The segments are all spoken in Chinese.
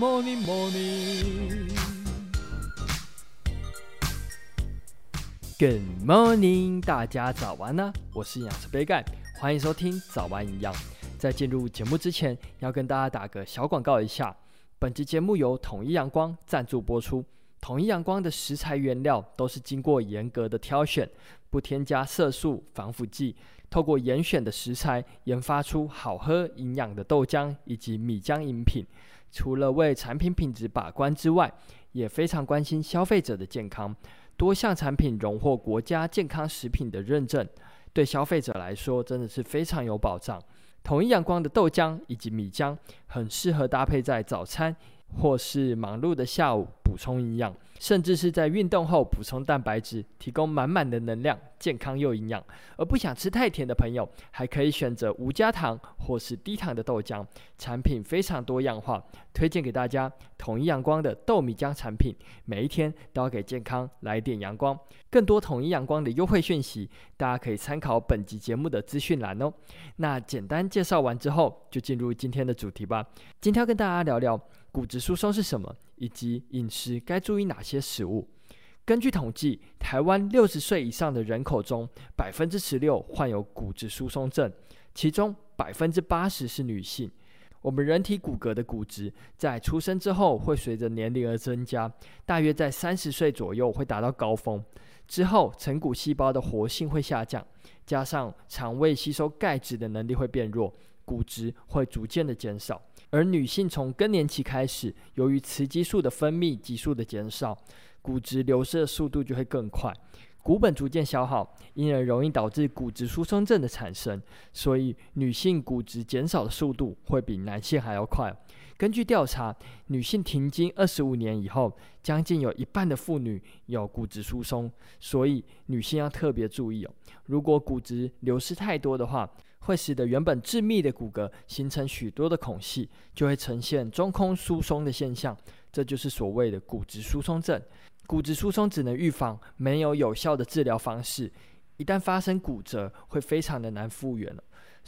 morning, morning. Good morning，大家早安呢！我是养师杯盖，欢迎收听早安营养。在进入节目之前，要跟大家打个小广告一下。本期节目由统一阳光赞助播出。统一阳光的食材原料都是经过严格的挑选，不添加色素、防腐剂，透过严选的食材研发出好喝营养的豆浆以及米浆饮品。除了为产品品质把关之外，也非常关心消费者的健康。多项产品荣获国家健康食品的认证，对消费者来说真的是非常有保障。统一阳光的豆浆以及米浆很适合搭配在早餐，或是忙碌的下午补充营养。甚至是在运动后补充蛋白质，提供满满的能量，健康又营养。而不想吃太甜的朋友，还可以选择无加糖或是低糖的豆浆。产品非常多样化，推荐给大家。统一阳光的豆米浆产品，每一天都要给健康来点阳光。更多统一阳光的优惠讯息，大家可以参考本集节目的资讯栏哦。那简单介绍完之后，就进入今天的主题吧。今天跟大家聊聊。骨质疏松是什么？以及饮食该注意哪些食物？根据统计，台湾六十岁以上的人口中，百分之十六患有骨质疏松症，其中百分之八十是女性。我们人体骨骼的骨质在出生之后会随着年龄而增加，大约在三十岁左右会达到高峰，之后成骨细胞的活性会下降，加上肠胃吸收钙质的能力会变弱，骨质会逐渐的减少。而女性从更年期开始，由于雌激素的分泌急速的减少，骨质流失的速度就会更快，骨本逐渐消耗，因而容易导致骨质疏松症的产生。所以，女性骨质减少的速度会比男性还要快。根据调查，女性停经二十五年以后，将近有一半的妇女有骨质疏松，所以女性要特别注意哦。如果骨质流失太多的话，会使得原本致密的骨骼形成许多的孔隙，就会呈现中空疏松的现象，这就是所谓的骨质疏松症。骨质疏松只能预防，没有有效的治疗方式。一旦发生骨折，会非常的难复原了。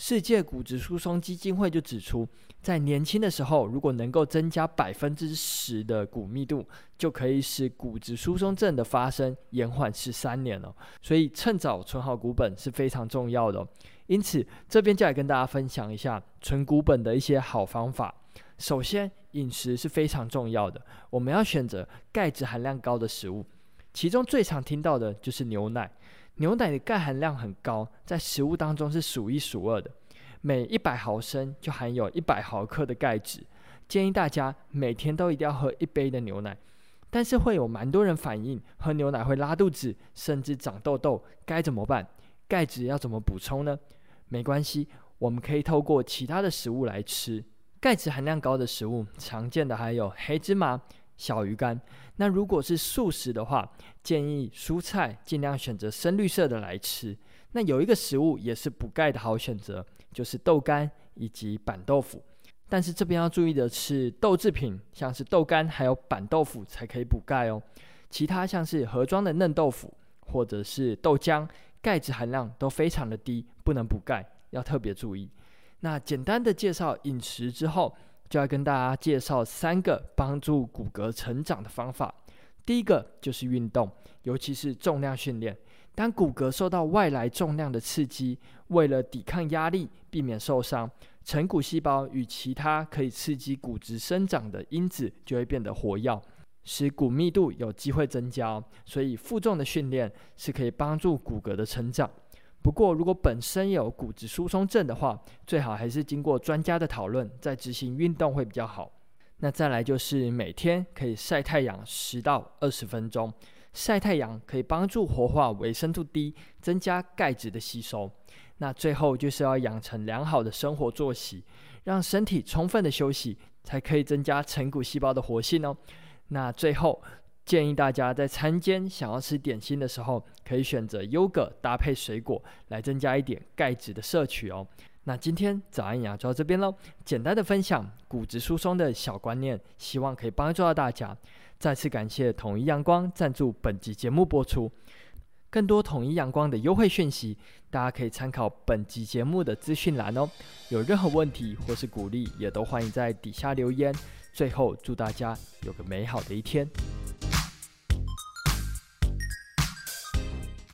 世界骨质疏松基金会就指出，在年轻的时候，如果能够增加百分之十的骨密度，就可以使骨质疏松症的发生延缓十三年了。所以，趁早存好骨本是非常重要的。因此，这边就来跟大家分享一下存骨本的一些好方法。首先，饮食是非常重要的，我们要选择钙质含量高的食物，其中最常听到的就是牛奶。牛奶的钙含量很高，在食物当中是数一数二的，每一百毫升就含有一百毫克的钙质。建议大家每天都一定要喝一杯的牛奶。但是会有蛮多人反映，喝牛奶会拉肚子，甚至长痘痘，该怎么办？钙质要怎么补充呢？没关系，我们可以透过其他的食物来吃。钙质含量高的食物，常见的还有黑芝麻、小鱼干。那如果是素食的话，建议蔬菜尽量选择深绿色的来吃。那有一个食物也是补钙的好选择，就是豆干以及板豆腐。但是这边要注意的是，豆制品像是豆干还有板豆腐才可以补钙哦。其他像是盒装的嫩豆腐或者是豆浆。钙质含量都非常的低，不能补钙，要特别注意。那简单的介绍饮食之后，就要跟大家介绍三个帮助骨骼成长的方法。第一个就是运动，尤其是重量训练。当骨骼受到外来重量的刺激，为了抵抗压力，避免受伤，成骨细胞与其他可以刺激骨质生长的因子就会变得活跃。使骨密度有机会增加，所以负重的训练是可以帮助骨骼的成长。不过，如果本身有骨质疏松症的话，最好还是经过专家的讨论再执行运动会比较好。那再来就是每天可以晒太阳十到二十分钟，晒太阳可以帮助活化维生素 D，增加钙质的吸收。那最后就是要养成良好的生活作息，让身体充分的休息，才可以增加成骨细胞的活性哦。那最后建议大家在餐间想要吃点心的时候，可以选择优格搭配水果，来增加一点钙质的摄取哦。那今天早安营养就到这边喽，简单的分享骨质疏松的小观念，希望可以帮助到大家。再次感谢统一阳光赞助本集节目播出，更多统一阳光的优惠讯息，大家可以参考本集节目的资讯栏哦。有任何问题或是鼓励，也都欢迎在底下留言。最后，祝大家有个美好的一天。